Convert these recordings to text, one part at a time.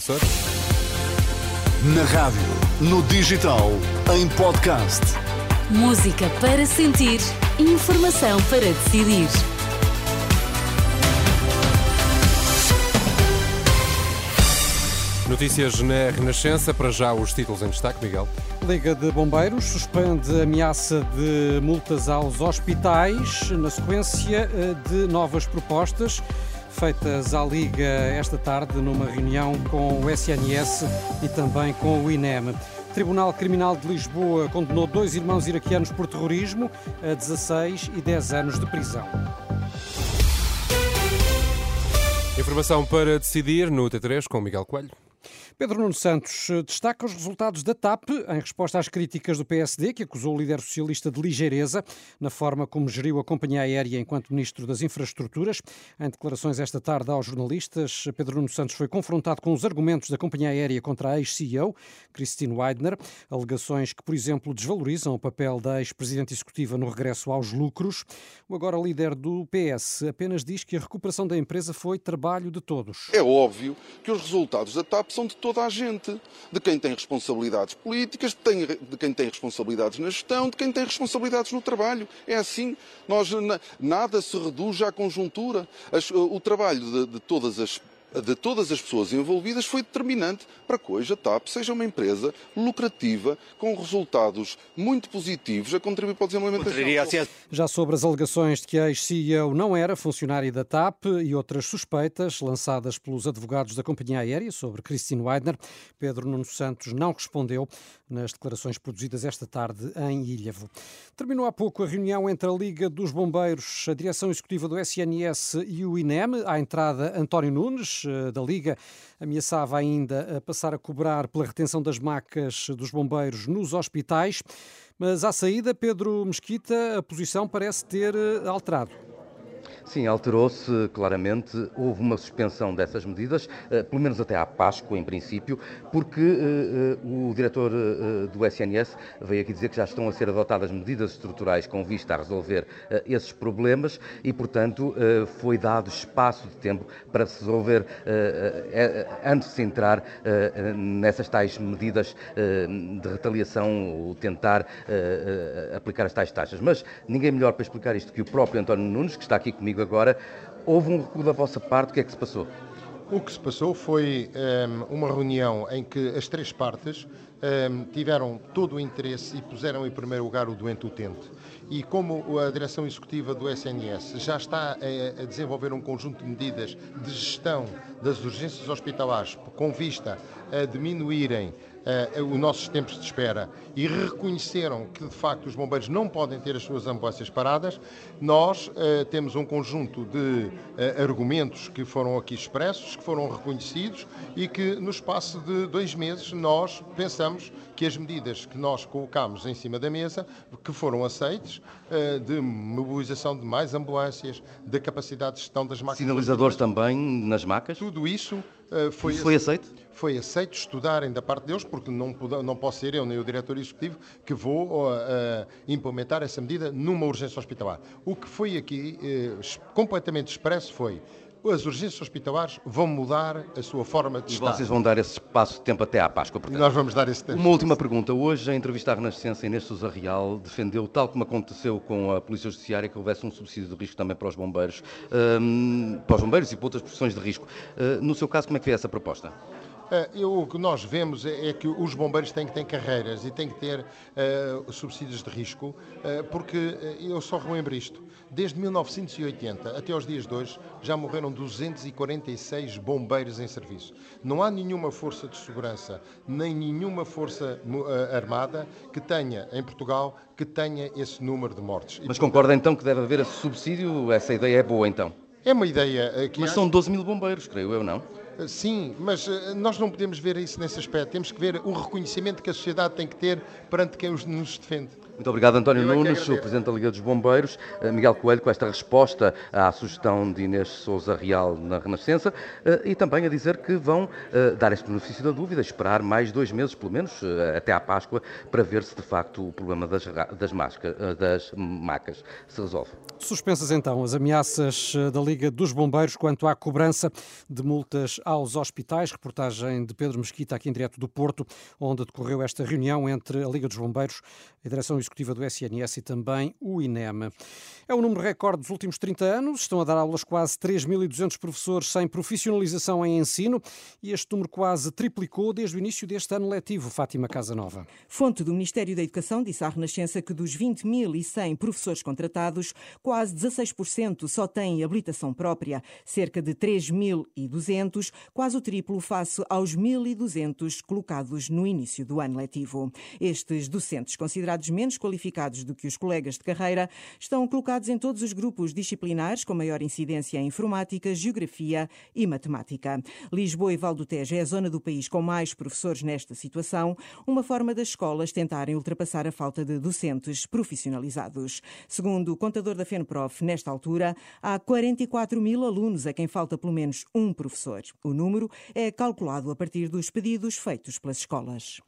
Açores. Na rádio, no digital, em podcast. Música para sentir, informação para decidir. Notícias na Renascença, para já os títulos em destaque, Miguel. Liga de Bombeiros suspende ameaça de multas aos hospitais na sequência eh, de novas propostas feitas à Liga esta tarde numa reunião com o SNS e também com o INEM. O Tribunal Criminal de Lisboa condenou dois irmãos iraquianos por terrorismo a 16 e 10 anos de prisão. Informação para decidir no T3 com Miguel Coelho. Pedro Nuno Santos eh, destaca os resultados da TAP em resposta às críticas do PSD, que acusou o líder socialista de ligeireza na forma como geriu a companhia aérea enquanto Ministro das Infraestruturas. Em declarações esta tarde aos jornalistas, Pedro Nuno Santos foi confrontado com os argumentos da companhia aérea contra a ex-CEO, Christine Weidner, alegações que, por exemplo, desvalorizam o papel da ex-presidente executiva no regresso aos lucros. O agora líder do PS apenas diz que a recuperação da empresa foi trabalho de todos. É óbvio que os resultados da TAP são de todos toda a gente. De quem tem responsabilidades políticas, de quem tem responsabilidades na gestão, de quem tem responsabilidades no trabalho. É assim. Nós, nada se reduz à conjuntura. O trabalho de, de todas as de todas as pessoas envolvidas foi determinante para que hoje a TAP seja uma empresa lucrativa, com resultados muito positivos a contribuir para o desenvolvimento da Já sobre as alegações de que a ex-CEO não era funcionária da TAP e outras suspeitas lançadas pelos advogados da companhia aérea sobre Christine Weidner, Pedro Nuno Santos não respondeu nas declarações produzidas esta tarde em Ilhavo. Terminou há pouco a reunião entre a Liga dos Bombeiros, a Direção Executiva do SNS e o INEM. À entrada, António Nunes, eh, da Liga ameaçava ainda a passar a cobrar pela retenção das macas dos bombeiros nos hospitais. Mas à saída, Pedro Mesquita, a posição parece ter eh, alterado. Sim, alterou-se claramente. Houve uma suspensão dessas medidas, eh, pelo menos até à Páscoa, em princípio, porque eh, eh, o diretor do SNS veio aqui dizer que já estão a ser adotadas medidas estruturais com vista a resolver esses problemas e, portanto, foi dado espaço de tempo para se resolver antes de se entrar nessas tais medidas de retaliação, ou tentar aplicar as tais taxas. Mas ninguém melhor para explicar isto que o próprio António Nunes, que está aqui comigo agora. Houve um recuo da vossa parte, o que é que se passou? O que se passou foi um, ehm, uma reunião em que as três partes tiveram todo o interesse e puseram em primeiro lugar o doente utente. E como a direção executiva do SNS já está a, desenvolver um conjunto de medidas de gestão das urgências hospitalares com vista a diminuírem uh, os nossos tempos de espera e reconheceram que de facto os bombeiros não podem ter as suas ambulâncias paradas, nós uh, temos um conjunto de uh, argumentos que foram aqui expressos, que foram reconhecidos e que no espaço de dois meses nós pensamos que as medidas que nós colocamos em cima da mesa, que foram aceites, de mobilização de mais ambulâncias, da capacidade de gestão das máquinas. Sinalizadores também nas macas? Tudo isso foi, foi aceito? Foi aceito estudarem da parte deles, porque não, não posso ser eu nem o diretor executivo que vou uh, implementar essa medida numa urgência hospitalar. O que foi aqui uh, completamente expresso foi as urgências hospitalares vão mudar a sua forma de e estar. vocês vão dar esse espaço de tempo até à Páscoa, portanto. Nós vamos dar esse tempo. Uma última pergunta. Hoje, a entrevista à Renascença, Inês Sousa Real defendeu, tal como aconteceu com a Polícia Judiciária, que houvesse um subsídio de risco também para os bombeiros, um, para os bombeiros e para outras profissões de risco. Uh, no seu caso, como é que foi essa proposta? Eh, eu, o que nós vemos é, é, que os bombeiros têm que ter carreiras e têm que ter uh, subsídios de risco, uh, porque uh, eu só relembro isto. Desde 1980 até os dias de hoje já morreram 246 bombeiros em serviço. Não há nenhuma força de segurança, nem nenhuma força armada que tenha, em Portugal, que tenha esse número de mortes. Mas e, concorda então que deve haver esse subsídio? Essa ideia é boa então? É uma ideia que. Mas são 12 mil bombeiros, creio eu, não? Sim, mas eh, nós não podemos ver isso nesse aspecto. Temos que ver o reconhecimento que a sociedade tem que ter perante quem nos defende. Muito obrigado, António Eu é Nunes, o Presidente da Liga dos Bombeiros. Eh, Miguel Coelho, com esta resposta à sugestão de Inês Souza Real na Renascença eh, e também a dizer que vão dar este benefício da dúvida, esperar mais dois meses, pelo menos, até à Páscoa, para ver se de facto o problema das, das, masca, das macas se resolve. Suspensas então as ameaças da Liga dos Bombeiros quanto à cobrança de multas aos hospitais. Reportagem de Pedro Mesquita, aqui em direto do Porto, onde decorreu esta reunião entre a Liga dos Bombeiros, a Direção Executiva do SNS e também o INEM. É o número recorde dos últimos 30 anos. Estão a dar aulas quase 3.200 professores sem profissionalização em ensino e este número quase triplicou desde o início deste ano letivo. Fátima Casanova. Fonte do Ministério da Educação disse à Renascença que dos 20.100 professores contratados, quase 16% só têm habilitação própria, cerca de 3.200, quase o triplo face aos 1.200 colocados no início do ano letivo. Estes docentes, considerados menos qualificados do que os colegas de carreira, estão colocados em todos os grupos disciplinares com maior incidência em informática, geografia e matemática. Lisboa e Val do Tejo é a zona do país com mais professores nesta situação, uma forma das escolas tentarem ultrapassar a falta de docentes profissionalizados. Segundo o contador da FENPROF, nesta altura, há 44 mil alunos a quem falta pelo menos um professor. O número é calculado a partir dos pedidos feitos pelas escolas.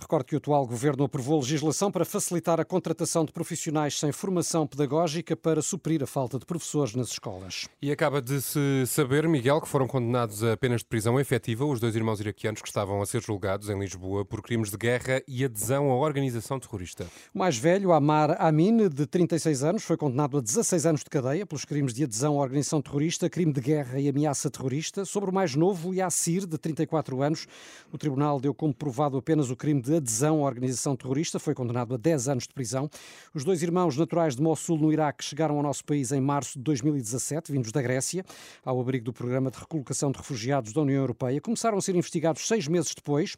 Recordo que o atual governo aprovou legislação para facilitar a contratação de profissionais sem formação pedagógica para suprir a falta de professores nas escolas. E acaba de se saber, Miguel, que foram condenados a penas de prisão efetiva os dois irmãos iraquianos que estavam a ser julgados em Lisboa por crimes de guerra e adesão à organização terrorista. O mais velho, Amar Amin, de 36 anos, foi condenado a 16 anos de cadeia pelos crimes de adesão à organização terrorista, crime de guerra e ameaça terrorista. Sobre o mais novo, Yassir, de 34 anos, o tribunal deu como provado apenas o crime de adesão à organização terrorista, foi condenado a 10 anos de prisão. Os dois irmãos naturais de Mossul, no Iraque, chegaram ao nosso país em março de 2017, vindos da Grécia, ao abrigo do Programa de Recolocação de Refugiados da União Europeia. Começaram a ser investigados seis meses depois,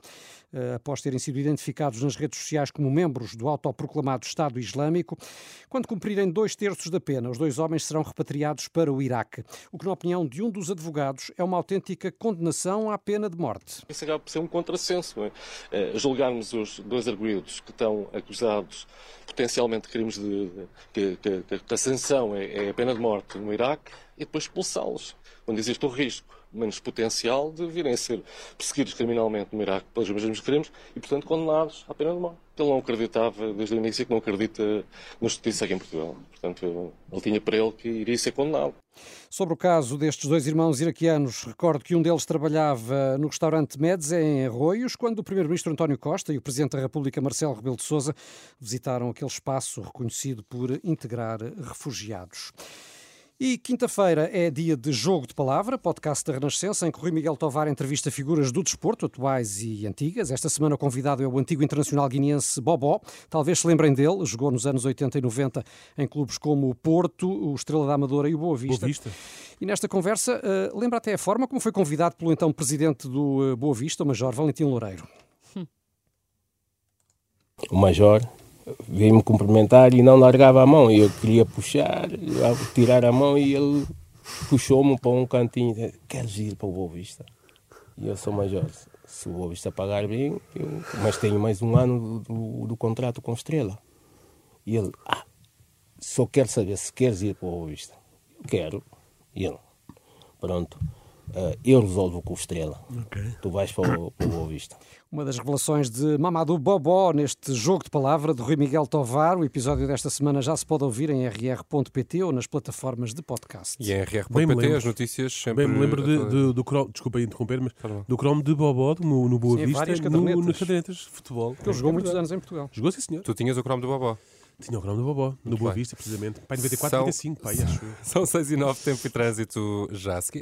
eh, após terem sido identificados nas redes sociais como membros do autoproclamado Estado Islâmico. Quando cumprirem dois terços da pena, os dois homens serão repatriados para o Iraque, o que, na opinião de um dos advogados, é uma autêntica condenação à pena de morte. Isso acaba por ser um contrassenso. É? É, julgarmos os dois arguídos que estão acusados potencialmente de crimes de, de que, que, que, a sanção é, é a pena de morte no Iraque e depois expulsá-los, quando existe o risco menos potencial de virem a ser perseguidos criminalmente no Iraque pelos mesmos crimes e, portanto, condenados à pena de morte. Ele não acreditava desde o início que não acredita na justiça aqui em Portugal. Portanto, ele tinha para ele que iria ser condenado. Sobre o caso destes dois irmãos iraquianos, recordo que um deles trabalhava no restaurante Medes, em Arroios, quando o Primeiro-Ministro António Costa e o Presidente da República, Marcelo Rebelo de Sousa, visitaram aquele espaço reconhecido por integrar refugiados. E quinta-feira é dia de Jogo de Palavra, podcast da Renascença, em que o Rui Miguel Tovar entrevista figuras do desporto, atuais e antigas. Esta semana o convidado é o antigo internacional guineense Bobó. Talvez se lembrem dele, jogou nos anos 80 e 90 em clubes como o Porto, o Estrela da Amadora e o Boa Vista. Boa Vista. E nesta conversa, uh, lembra até a forma como foi convidado pelo então presidente do uh, Boa Vista, o Major Valentim Loureiro. O Major veio-me cumprimentar e não largava a mão. Eu queria puxar, tirar a mão e ele puxou-me para um cantinho. Queres ir para o Boa Vista? E eu sou major. Se o Boa Vista pagar bem, eu... mas tenho mais um ano do, do, do, contrato com Estrela. E ele, ah, só quero saber se queres ir para o Boa Vista. Quero. E ele, pronto. Uh, eu resolvo com o Estrela. Okay. Tu vais para o, para o Boa Vista. Uma das revelações de Mamadou Bobó neste jogo de palavra de Rui Miguel Tovar. O episódio desta semana já se pode ouvir em rr.pt ou nas plataformas de podcast. E em rr.pt as notícias sempre... Bem me lembro de, de, do Chrome, desculpa interromper, mas do Chrome de Bobó no, no Boa sim, Vista, no, nas cadernetas de futebol. Ele jogou muitos anos em Portugal. Jogou, sim senhor. Tu tinhas o Chrome do Bobó. Tinha o Chrome do Bobó, no Boa Vista, precisamente. Pai 94, São... 95, pai, acho. São 6 e 9, tempo e trânsito já a seguir.